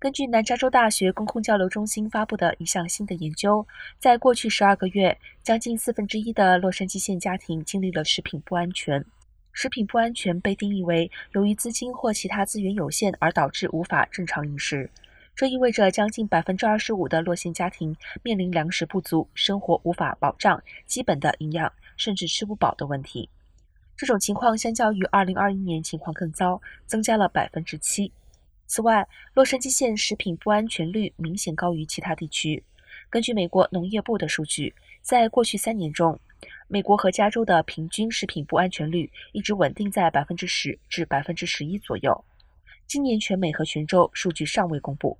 根据南加州大学公共交流中心发布的一项新的研究，在过去十二个月，将近四分之一的洛杉矶县家庭经历了食品不安全。食品不安全被定义为由于资金或其他资源有限而导致无法正常饮食。这意味着将近百分之二十五的洛县家庭面临粮食不足、生活无法保障基本的营养，甚至吃不饱的问题。这种情况相较于二零二一年情况更糟，增加了百分之七。此外，洛杉矶县食品不安全率明显高于其他地区。根据美国农业部的数据，在过去三年中，美国和加州的平均食品不安全率一直稳定在百分之十至百分之十一左右。今年全美和全州数据尚未公布。